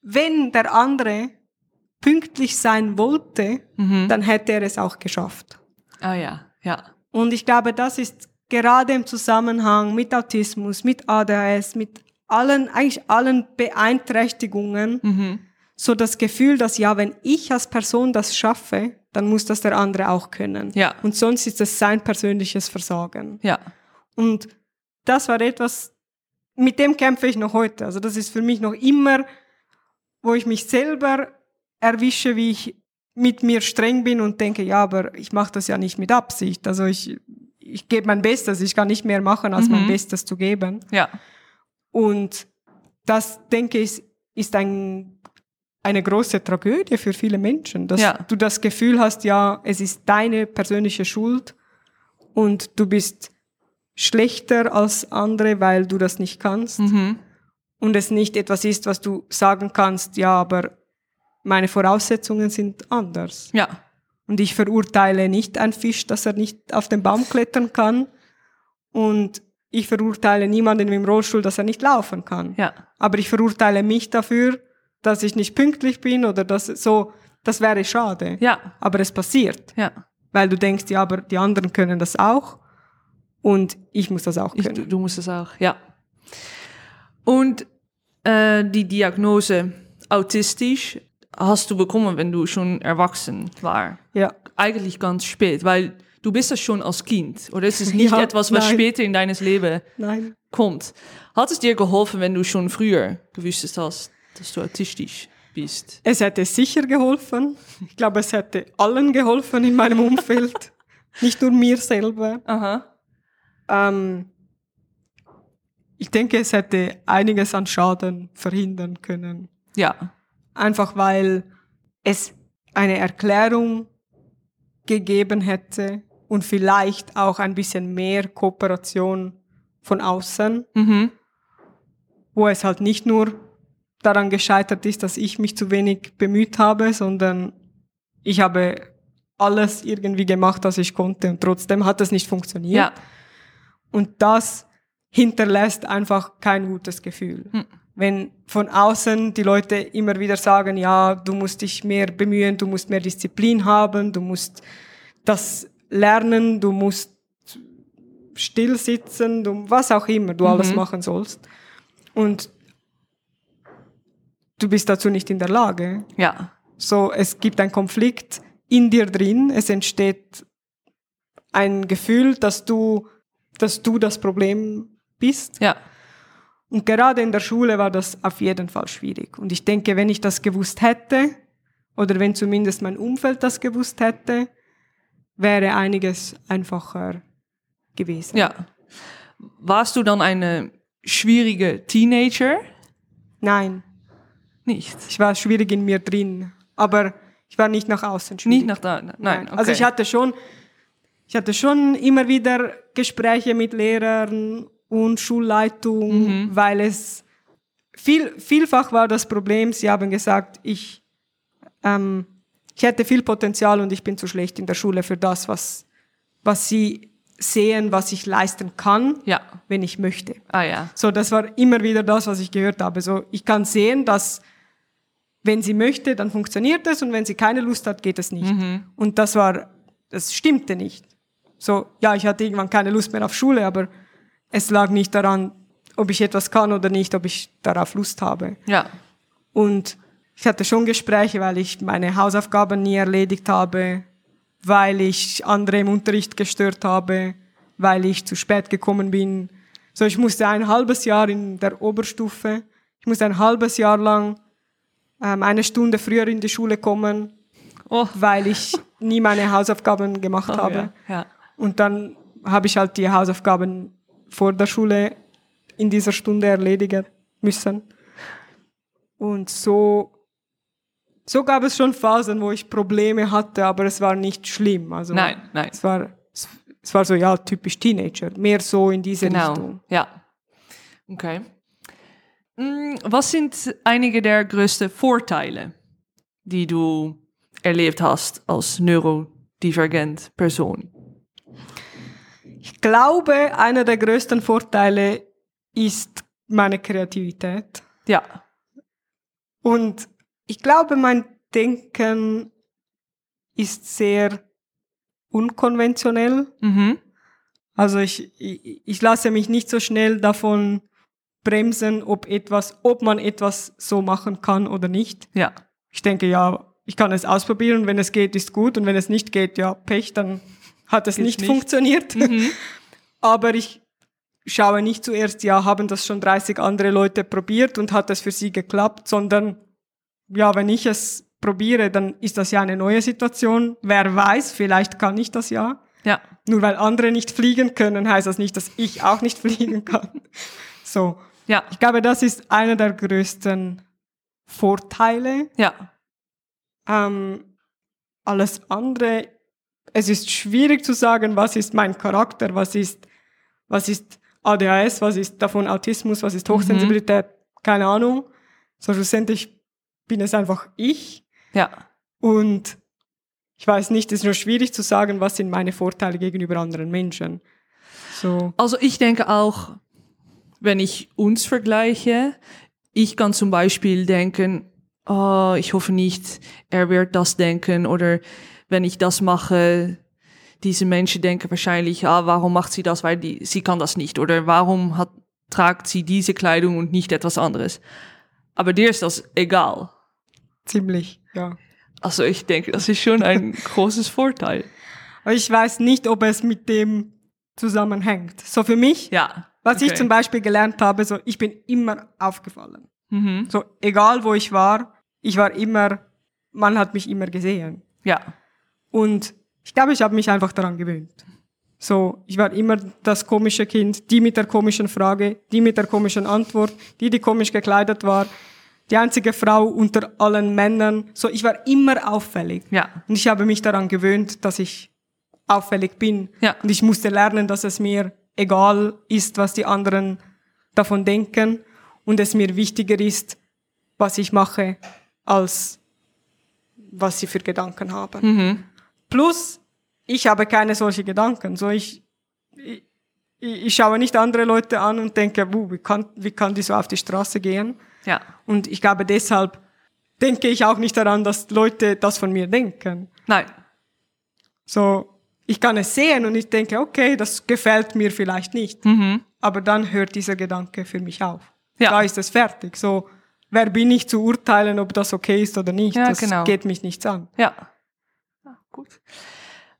wenn der andere pünktlich sein wollte, Mhm. dann hätte er es auch geschafft. Ah ja. Ja. Und ich glaube, das ist gerade im Zusammenhang mit Autismus, mit ADHS, mit allen, eigentlich allen Beeinträchtigungen Mhm. so das Gefühl, dass ja, wenn ich als Person das schaffe, dann muss das der andere auch können. Ja. Und sonst ist es sein persönliches Versagen. Ja. Und das war etwas, mit dem kämpfe ich noch heute. Also das ist für mich noch immer, wo ich mich selber erwische, wie ich mit mir streng bin und denke, ja, aber ich mache das ja nicht mit Absicht. Also ich, ich gebe mein Bestes, ich kann nicht mehr machen, als mein Mhm. Bestes zu geben. Ja. Und das, denke ich, ist ein, eine große Tragödie für viele Menschen, dass Ja. du das Gefühl hast, ja, es ist deine persönliche Schuld und du bist schlechter als andere, weil du das nicht kannst Mhm. und es nicht etwas ist, was du sagen kannst, ja, aber meine Voraussetzungen sind anders. Ja. Und ich verurteile nicht einen Fisch, dass er nicht auf den Baum klettern kann. Und ich verurteile niemanden im Rollstuhl, dass er nicht laufen kann. Ja. Aber ich verurteile mich dafür, dass ich nicht pünktlich bin oder dass so, das wäre schade. Ja. Aber es passiert, Ja. weil du denkst, ja, aber die anderen können das auch und ich muss das auch Ich, können. du, du musst es auch, ja. Und äh, die Diagnose autistisch hast du bekommen, wenn du schon erwachsen war. ja, Eigentlich ganz spät, weil du bist das schon als Kind. Oder ist es nicht Ja, etwas, was nein. später in deines Leben nein. kommt? Hat es dir geholfen, wenn du schon früher gewusst hast, dass du autistisch bist? Es hätte sicher geholfen. Ich glaube, es hätte allen geholfen in meinem Umfeld. (laughs) nicht nur mir selber. Aha. Ähm, ich denke, es hätte einiges an Schaden verhindern können. Ja. Einfach weil es eine Erklärung gegeben hätte und vielleicht auch ein bisschen mehr Kooperation von außen, Mhm. wo es halt nicht nur daran gescheitert ist, dass ich mich zu wenig bemüht habe, sondern ich habe alles irgendwie gemacht, was ich konnte und trotzdem hat es nicht funktioniert. Ja. Und das hinterlässt einfach kein gutes Gefühl. Hm. Wenn von außen die Leute immer wieder sagen, ja, du musst dich mehr bemühen, du musst mehr Disziplin haben, du musst das lernen, du musst still sitzen, du, was auch immer du alles Mhm. machen sollst. Und du bist dazu nicht in der Lage. Ja. So, es gibt einen Konflikt in dir drin, es entsteht ein Gefühl, dass du, dass du das Problem bist. Ja. Und gerade in der Schule war das auf jeden Fall schwierig. Und ich denke, wenn ich das gewusst hätte, oder wenn zumindest mein Umfeld das gewusst hätte, wäre einiges einfacher gewesen. Ja. Warst du dann eine schwierige Teenager? Nein, Nicht. ich war schwierig in mir drin, aber ich war nicht nach außen schwierig. Nicht nach da. Nein. Okay. Also ich hatte schon, ich hatte schon immer wieder Gespräche mit Lehrern und Schulleitung, Mhm. weil es viel, vielfach war das Problem, sie haben gesagt, ich, ähm, ich hätte viel Potenzial und ich bin zu schlecht in der Schule für das, was, was sie sehen, was ich leisten kann, Ja. wenn ich möchte. Ah ja. So, das war immer wieder das, was ich gehört habe. So, ich kann sehen, dass wenn sie möchte, dann funktioniert es und wenn sie keine Lust hat, geht es nicht. Und das war, das stimmte nicht. So, ja, ich hatte irgendwann keine Lust mehr auf Schule, aber es lag nicht daran, ob ich etwas kann oder nicht, ob ich darauf Lust habe. Ja. Und ich hatte schon Gespräche, weil ich meine Hausaufgaben nie erledigt habe, weil ich andere im Unterricht gestört habe, weil ich zu spät gekommen bin. So, ich musste ein halbes Jahr in der Oberstufe, ich musste ein halbes Jahr lang ähm, eine Stunde früher in die Schule kommen, Oh. weil ich nie meine Hausaufgaben (laughs) gemacht Oh, habe. ja. ja. Und dann habe ich halt die Hausaufgaben vor der Schule in dieser Stunde erledigen müssen. Und so, so gab es schon Phasen, wo ich Probleme hatte, aber es war nicht schlimm. Also Nein, nein. Es war, es, es war so, ja, typisch Teenager. Mehr so in diese Genau. Richtung. Ja. Okay. Mm, Was sind einige der größten Vorteile, die du erlebt hast als neurodivergent Person? Ich glaube, einer der größten Vorteile ist meine Kreativität. Ja. Und ich glaube, mein Denken ist sehr unkonventionell. Mhm. Also ich, ich, ich lasse mich nicht so schnell davon bremsen, ob etwas, ob man etwas so machen kann oder nicht. Ja. ich denke, ja, ich kann es ausprobieren, wenn es geht, ist gut und wenn es nicht geht, ja, Pech, dann hat es nicht, nicht. funktioniert. (laughs) Aber ich schaue nicht zuerst, ja, haben das schon 30 andere Leute probiert und hat es für sie geklappt, sondern ja, wenn ich es probiere, dann ist das ja eine neue Situation. Wer weiß, vielleicht kann ich das ja. Ja. Nur weil andere nicht fliegen können, heißt das nicht, dass ich auch nicht (laughs) fliegen kann. So. Ja. Ich glaube, das ist einer der größten Vorteile. Ja. Ähm, alles andere, es ist schwierig zu sagen, was ist mein Charakter, was ist, was ist ADHS, was ist davon Autismus, was ist Hochsensibilität, keine Ahnung. So schlussendlich bin es einfach ich Ja. und ich weiß nicht, es ist nur schwierig zu sagen, was sind meine Vorteile gegenüber anderen Menschen. So, Also ich denke auch, wenn ich uns vergleiche, ich kann zum Beispiel denken, oh, ich hoffe nicht, er wird das denken oder wenn ich das mache, diese Menschen denken wahrscheinlich, ah, warum macht sie das, weil die, sie kann das nicht oder warum hat, tragt sie diese Kleidung und nicht etwas anderes. Aber dir ist das egal. ziemlich, ja. Also ich denke, das ist schon ein (laughs) großes Vorteil. Ich weiß nicht, ob es mit dem zusammenhängt. So für mich, Ja. was ich okay. zum Beispiel gelernt habe, so ich bin immer aufgefallen. Mhm. So egal wo ich war, ich war immer, man hat mich immer gesehen. Ja. Und ich glaube, ich habe mich einfach daran gewöhnt. So, ich war immer das komische Kind, die mit der komischen Frage, die mit der komischen Antwort, die, die komisch gekleidet war, die einzige Frau unter allen Männern. So, ich war immer auffällig. Ja. Und ich habe mich daran gewöhnt, dass ich auffällig bin. Ja. Und ich musste lernen, dass es mir egal ist, was die anderen davon denken und es mir wichtiger ist, was ich mache, als was sie für Gedanken haben. Mhm. Plus, ich habe keine solche Gedanken. So ich, ich, ich schaue nicht andere Leute an und denke, "Wuh, wie, kann, wie kann die so auf die Straße gehen? Ja. Und ich glaube, deshalb denke ich auch nicht daran, dass Leute das von mir denken. Nein. So, ich kann es sehen und ich denke, okay, das gefällt mir vielleicht nicht. Mhm. Aber dann hört dieser Gedanke für mich auf. Ja. Da ist es fertig. So, wer bin ich zu urteilen, ob das okay ist oder nicht? Ja, das genau. geht mich nichts an. Ja. Gut.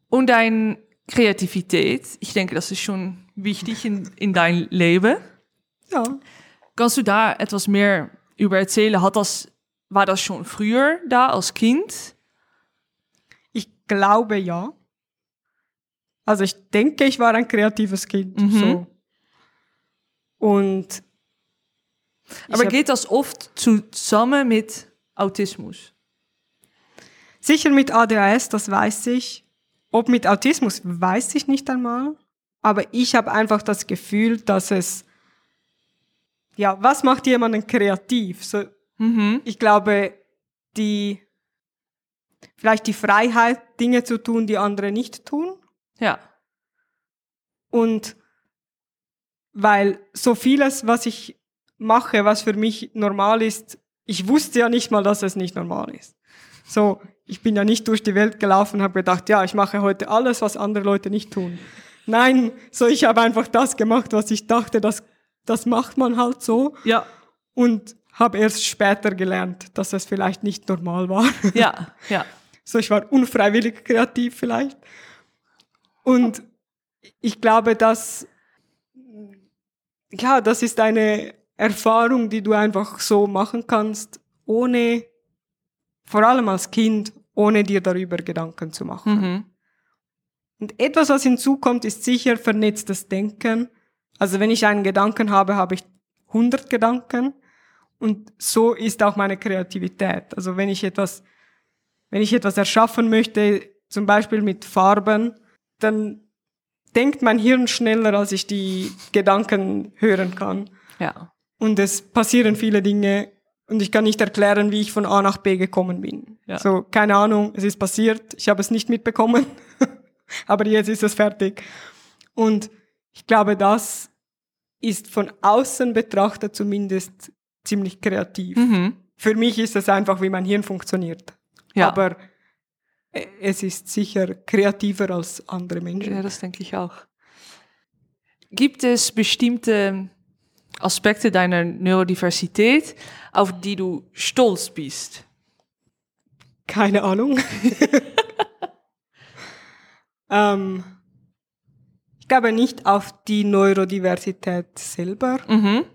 Und deine Kreativität, ich denke, das ist schon wichtig in, in dein Leben. Ja. Kannst du da etwas mehr über erzählen? Hat das, war das schon früher da als Kind? Ich glaube ja. Also ich denke, ich war ein kreatives Kind. Mhm. So. Und Aber geht das oft zusammen mit Autismus? Sicher mit ADHS, das weiß ich. Ob mit Autismus, weiß ich nicht einmal. Aber ich habe einfach das Gefühl, dass es, ja, was macht jemanden kreativ? So, Mhm. ich glaube, die, vielleicht die Freiheit, Dinge zu tun, die andere nicht tun. Ja. Und weil so vieles, was ich mache, was für mich normal ist, ich wusste ja nicht mal, dass es nicht normal ist. So, ich bin ja nicht durch die Welt gelaufen und habe gedacht, ja, ich mache heute alles, was andere Leute nicht tun. Nein, so ich habe einfach das gemacht, was ich dachte, das, das macht man halt so Ja. und habe erst später gelernt, dass es vielleicht nicht normal war. (laughs) Ja. Ja. So, ich war unfreiwillig kreativ vielleicht. Und ich glaube, dass, ja, das ist eine Erfahrung, die du einfach so machen kannst, ohne, vor allem als Kind, ohne dir darüber Gedanken zu machen. Mhm. Und etwas, was hinzukommt, ist sicher vernetztes Denken. Also wenn ich einen Gedanken habe, habe ich 100 Gedanken. Und so ist auch meine Kreativität. Also wenn ich etwas, wenn ich etwas erschaffen möchte, zum Beispiel mit Farben, dann denkt mein Hirn schneller, als ich die Gedanken hören kann. Ja. Und es passieren viele Dinge und ich kann nicht erklären, wie ich von A nach B gekommen bin. Ja. So, keine Ahnung, es ist passiert, ich habe es nicht mitbekommen, (laughs) aber jetzt ist es fertig. Und ich glaube, das ist von außen betrachtet zumindest ziemlich kreativ. Mhm. Für mich ist es einfach, wie mein Hirn funktioniert. Ja. Aber es ist sicher kreativer als andere Menschen. Ja, das denke ich auch. Gibt es bestimmte Aspekte deiner Neurodiversität, auf die du stolz bist? Keine Ahnung. (laughs) ähm, ich glaube nicht auf die Neurodiversität selber, Mhm.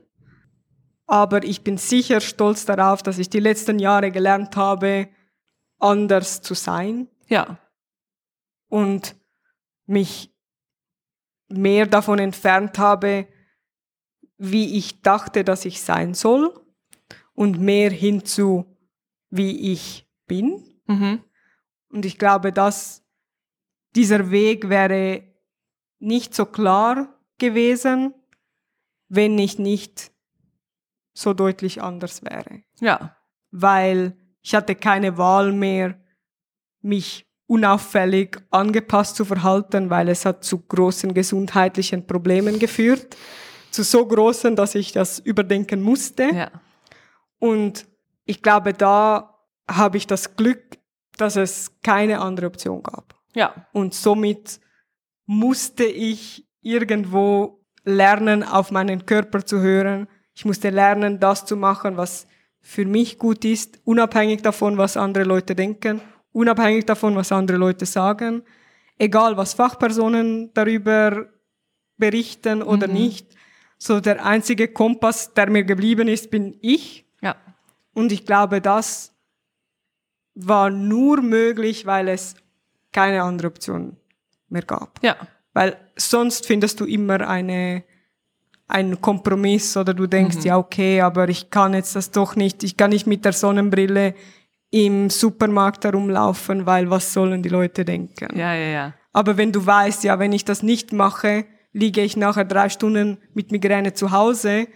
aber ich bin sicher stolz darauf, dass ich die letzten Jahre gelernt habe, anders zu sein Ja. und mich mehr davon entfernt habe, wie ich dachte, dass ich sein soll und mehr hinzu, wie ich bin. Mhm. Und ich glaube, dass dieser Weg wäre nicht so klar gewesen, wenn ich nicht so deutlich anders wäre. Ja. Weil ich hatte keine Wahl mehr, mich unauffällig angepasst zu verhalten, weil es hat zu großen gesundheitlichen Problemen geführt. Zu so großen, dass ich das überdenken musste. Ja. Und ich glaube, da habe ich das Glück, dass es keine andere Option gab. Ja. Und somit musste ich irgendwo lernen, auf meinen Körper zu hören. Ich musste lernen, das zu machen, was für mich gut ist, unabhängig davon, was andere Leute denken, unabhängig davon, was andere Leute sagen, egal was Fachpersonen darüber berichten oder Mhm. nicht. So der einzige Kompass, der mir geblieben ist, bin ich. Ja. Und ich glaube, das war nur möglich, weil es keine andere Option mehr gab. Ja. Weil sonst findest du immer eine, einen Kompromiss oder du denkst, ja, okay, aber ich kann jetzt das doch nicht, ich kann nicht mit der Sonnenbrille im Supermarkt herumlaufen, weil was sollen die Leute denken? Ja, ja, ja. Aber wenn du weißt, ja, wenn ich das nicht mache, liege ich nachher drei Stunden mit Migräne zu Hause.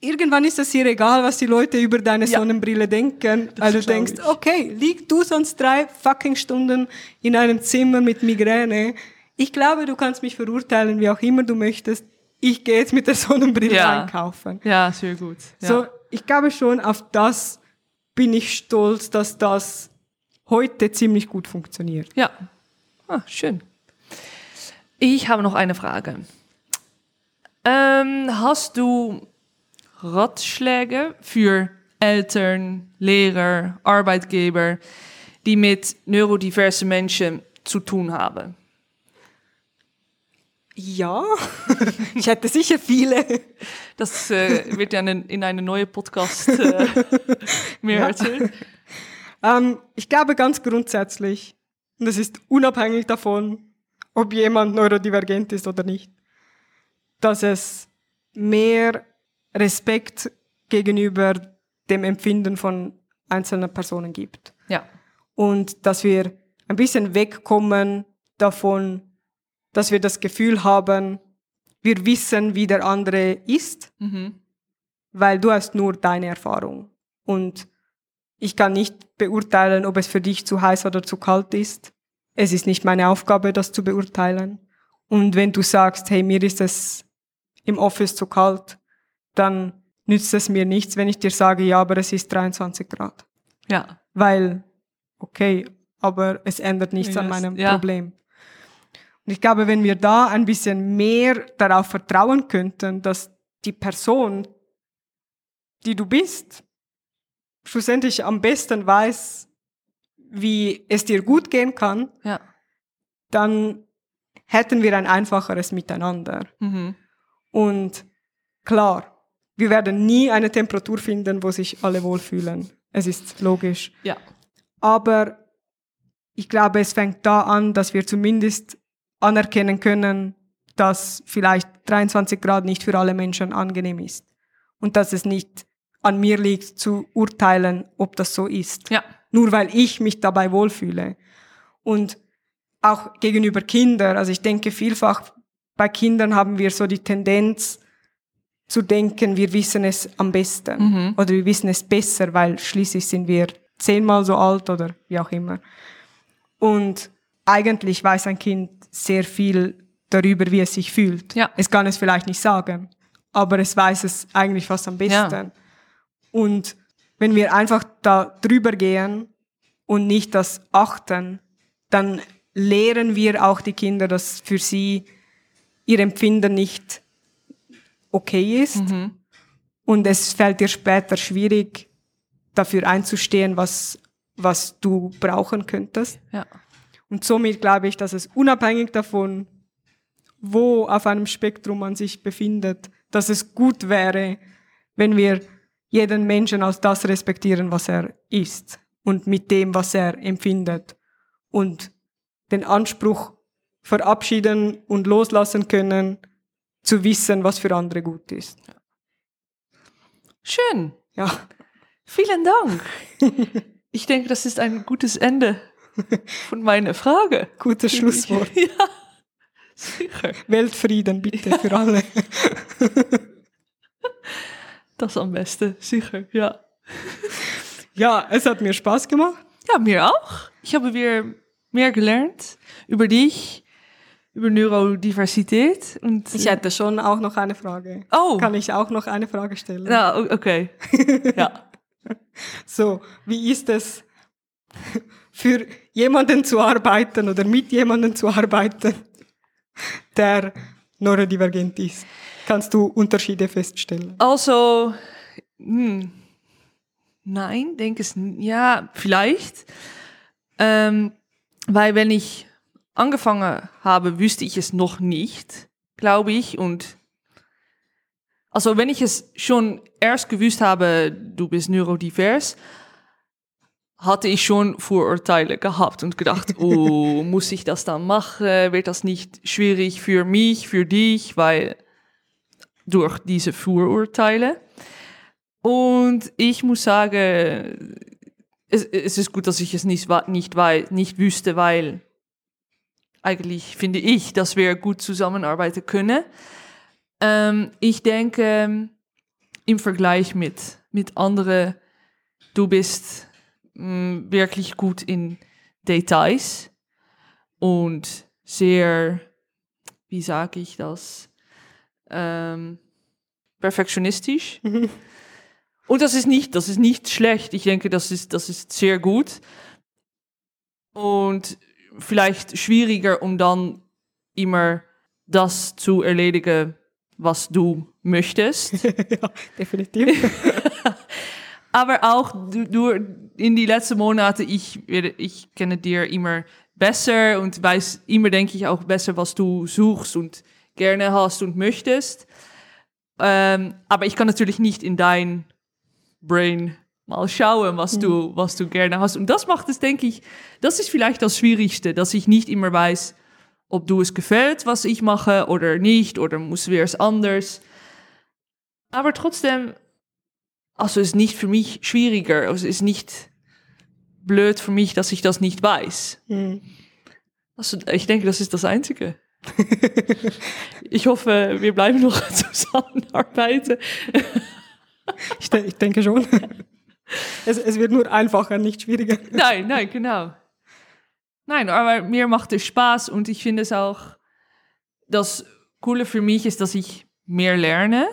Irgendwann ist es hier egal, was die Leute über deine Ja. Sonnenbrille denken, weil du denkst, ich. okay, lieg du sonst drei fucking Stunden in einem Zimmer mit Migräne. Ich glaube, du kannst mich verurteilen, wie auch immer du möchtest. Ich gehe jetzt mit der Sonnenbrille Ja. einkaufen. Ja, sehr gut. Ja. So, ich glaube schon, auf das bin ich stolz, dass das heute ziemlich gut funktioniert. Ja. Ah, schön. Ich habe noch eine Frage. Ähm, hast du Ratschläge für Eltern, Lehrer, Arbeitgeber, die mit neurodiversen Menschen zu tun haben? Ja, (laughs) ich hätte sicher viele. Das äh, wird ja in, in eine neue Podcast äh, (laughs) mehr Ja. erzählt. Ähm, ich glaube ganz grundsätzlich, und das ist unabhängig davon, ob jemand neurodivergent ist oder nicht, dass es mehr Respekt gegenüber dem Empfinden von einzelnen Personen gibt. Ja. Und dass wir ein bisschen wegkommen davon, dass wir das Gefühl haben, wir wissen, wie der andere ist, Mhm. weil du hast nur deine Erfahrung. Und ich kann nicht beurteilen, ob es für dich zu heiß oder zu kalt ist. Es ist nicht meine Aufgabe, das zu beurteilen. Und wenn du sagst, hey, mir ist es im Office zu kalt, dann nützt es mir nichts, wenn ich dir sage, ja, aber es ist 23 Grad. Ja. Weil, okay, aber es ändert nichts an Yes, meinem ja. Problem. Und ich glaube, wenn wir da ein bisschen mehr darauf vertrauen könnten, dass die Person, die du bist, schlussendlich am besten weiß, wie es dir gut gehen kann, Ja. dann hätten wir ein einfacheres Miteinander. Mhm. Und klar, wir werden nie eine Temperatur finden, wo sich alle wohlfühlen. Es ist logisch. Ja. Aber ich glaube, es fängt da an, dass wir zumindest anerkennen können, dass vielleicht 23 Grad nicht für alle Menschen angenehm ist. Und dass es nicht an mir liegt, zu urteilen, ob das so ist. Ja. Nur weil ich mich dabei wohlfühle. Und auch gegenüber Kindern, also ich denke vielfach bei Kindern haben wir so die Tendenz zu denken, wir wissen es am besten Mhm. oder wir wissen es besser, weil schließlich sind wir zehnmal so alt oder wie auch immer. Und eigentlich weiß ein Kind sehr viel darüber, wie es sich fühlt. Ja. Es kann es vielleicht nicht sagen, aber es weiß es eigentlich fast am besten. Und wenn wir einfach da drüber gehen und nicht das achten, dann lehren wir auch die Kinder, dass für sie ihr Empfinden nicht okay ist. Und es fällt dir später schwierig, dafür einzustehen, was was du brauchen könntest. Ja. Und somit glaube ich, dass es unabhängig davon, wo auf einem Spektrum man sich befindet, dass es gut wäre, wenn wir jeden Menschen als das respektieren, was er ist und mit dem, was er empfindet und den Anspruch verabschieden und loslassen können, zu wissen, was für andere gut ist. Schön. Ja, Vielen Dank. (laughs) Ich denke, das ist ein gutes Ende von meiner Frage. gutes Schlusswort. (laughs) Ja, sicher. Weltfrieden bitte für alle. (laughs) Das am besten, sicher, ja. Ja, es hat mir Spaß gemacht. Ja, mir auch. Ich habe wieder mehr gelernt über dich, über Neurodiversität und Ich hätte schon auch noch eine Frage. Oh. Kann ich auch noch eine Frage stellen? Ja, okay. (laughs) Ja. So, wie ist es (laughs) für jemanden zu arbeiten oder mit jemandem zu arbeiten, der neurodivergent ist? Kannst du Unterschiede feststellen? Also, hm, nein, denke es, ja, vielleicht. Ähm, weil wenn ich angefangen habe, wüsste ich es noch nicht, glaube ich. Und also wenn ich es schon erst gewusst habe, du bist neurodivers, hatte ich schon Vorurteile gehabt und gedacht, (laughs) oh, muss ich das dann machen? Wird das nicht schwierig für mich, für dich? Weil durch diese Vorurteile. Und ich muss sagen, es, es ist gut, dass ich es nicht, nicht, nicht wüsste, weil eigentlich finde ich, dass wir gut zusammenarbeiten können. Ähm, ich denke, im Vergleich mit, mit anderen, du bist mh, wirklich gut in Details und sehr, wie sage ich das, ähm, perfektionistisch. (laughs) Und das ist nicht, das ist nicht schlecht. Ich denke, das ist, das ist sehr gut. Und vielleicht schwieriger, um dann immer das zu erledigen, was du möchtest. (laughs) ja, definitiv. (laughs) Aber auch du, du in die letzten Monate, ich, ich kenne dir immer besser und weiß immer, denke ich, auch besser, was du suchst und gerne hast und möchtest. Ähm, aber ich kann natürlich nicht in dein Brain mal schauen, was du, was du gerne hast. Und das macht es, denke ich, das ist vielleicht das Schwierigste, dass ich nicht immer weiß, ob du es gefällt, was ich mache oder nicht, oder muss wir es anders. Aber trotzdem, also es ist nicht für mich schwieriger, also es ist nicht blöd für mich, dass ich das nicht weiß. Hm. Also ich denke, das ist das Einzige. (laughs) ich hoffe, wir bleiben noch (laughs) zusammenarbeiten. Ich, de ich denke schon. Es, es wird nur einfacher, nicht schwieriger. Nein, nein, genau. Nein, aber mir macht es Spaß und ich finde es auch, das Coole für mich ist, dass ich mehr lerne.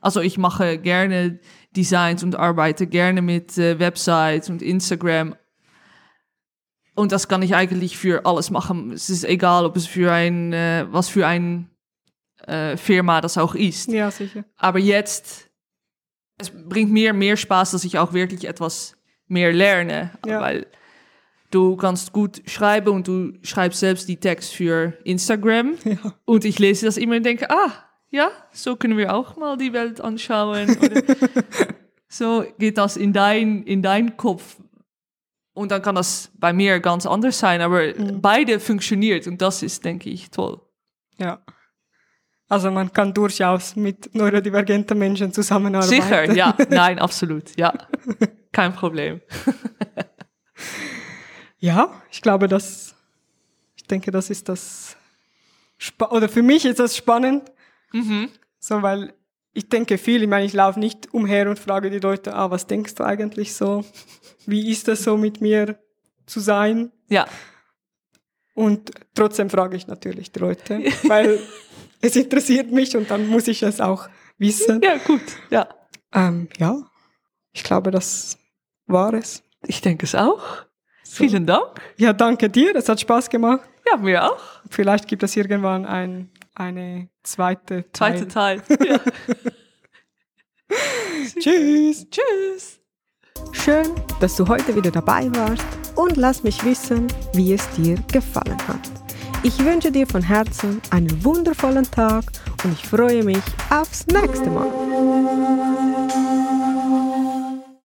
Also ich mache gerne Designs und arbeite gerne mit äh, Websites und Instagram. Und das kann ich eigentlich für alles machen. Es ist egal, ob es für ein, äh, was für ein äh, Firma das auch ist. Ja, sicher. Aber jetzt, es bringt mir mehr Spaß, dass ich auch wirklich etwas mehr lerne. Ja. Weil du kannst gut schreiben und du schreibst selbst die Text für Instagram. (laughs) Ja. Und ich lese das immer und denke, ah, ja, so können wir auch mal die Welt anschauen. So (laughs) geht das in dein, in dein Kopf. Und dann kann das bei mir ganz anders sein, aber beide funktioniert und das ist, denke ich, toll. ja. Also man kann durchaus mit neurodivergenten Menschen zusammenarbeiten. Sicher, ja, (laughs) nein, absolut, ja. Kein Problem. (laughs) Ja, ich glaube, das, ich denke, das ist das, Spa oder für mich ist das spannend, Mhm. so, weil ich denke viel, ich meine, ich laufe nicht umher und frage die Leute, ah, was denkst du eigentlich so? Wie ist es so mit mir zu sein? Ja, Und trotzdem frage ich natürlich die Leute, (laughs) weil es interessiert mich und dann muss ich es auch wissen. ja, gut, ja. Ähm, ja, ich glaube, das war es. Ich denke es auch. Vielen Dank. Ja, danke dir, es hat Spaß gemacht. Ja, mir auch. Vielleicht gibt es irgendwann ein, eine zweite Teil. Zweite Teil. Ja. (laughs) Tschüss. Tschüss. Schön, dass du heute wieder dabei warst und lass mich wissen, wie es dir gefallen hat. Ich wünsche dir von Herzen einen wundervollen Tag und ich freue mich aufs nächste Mal.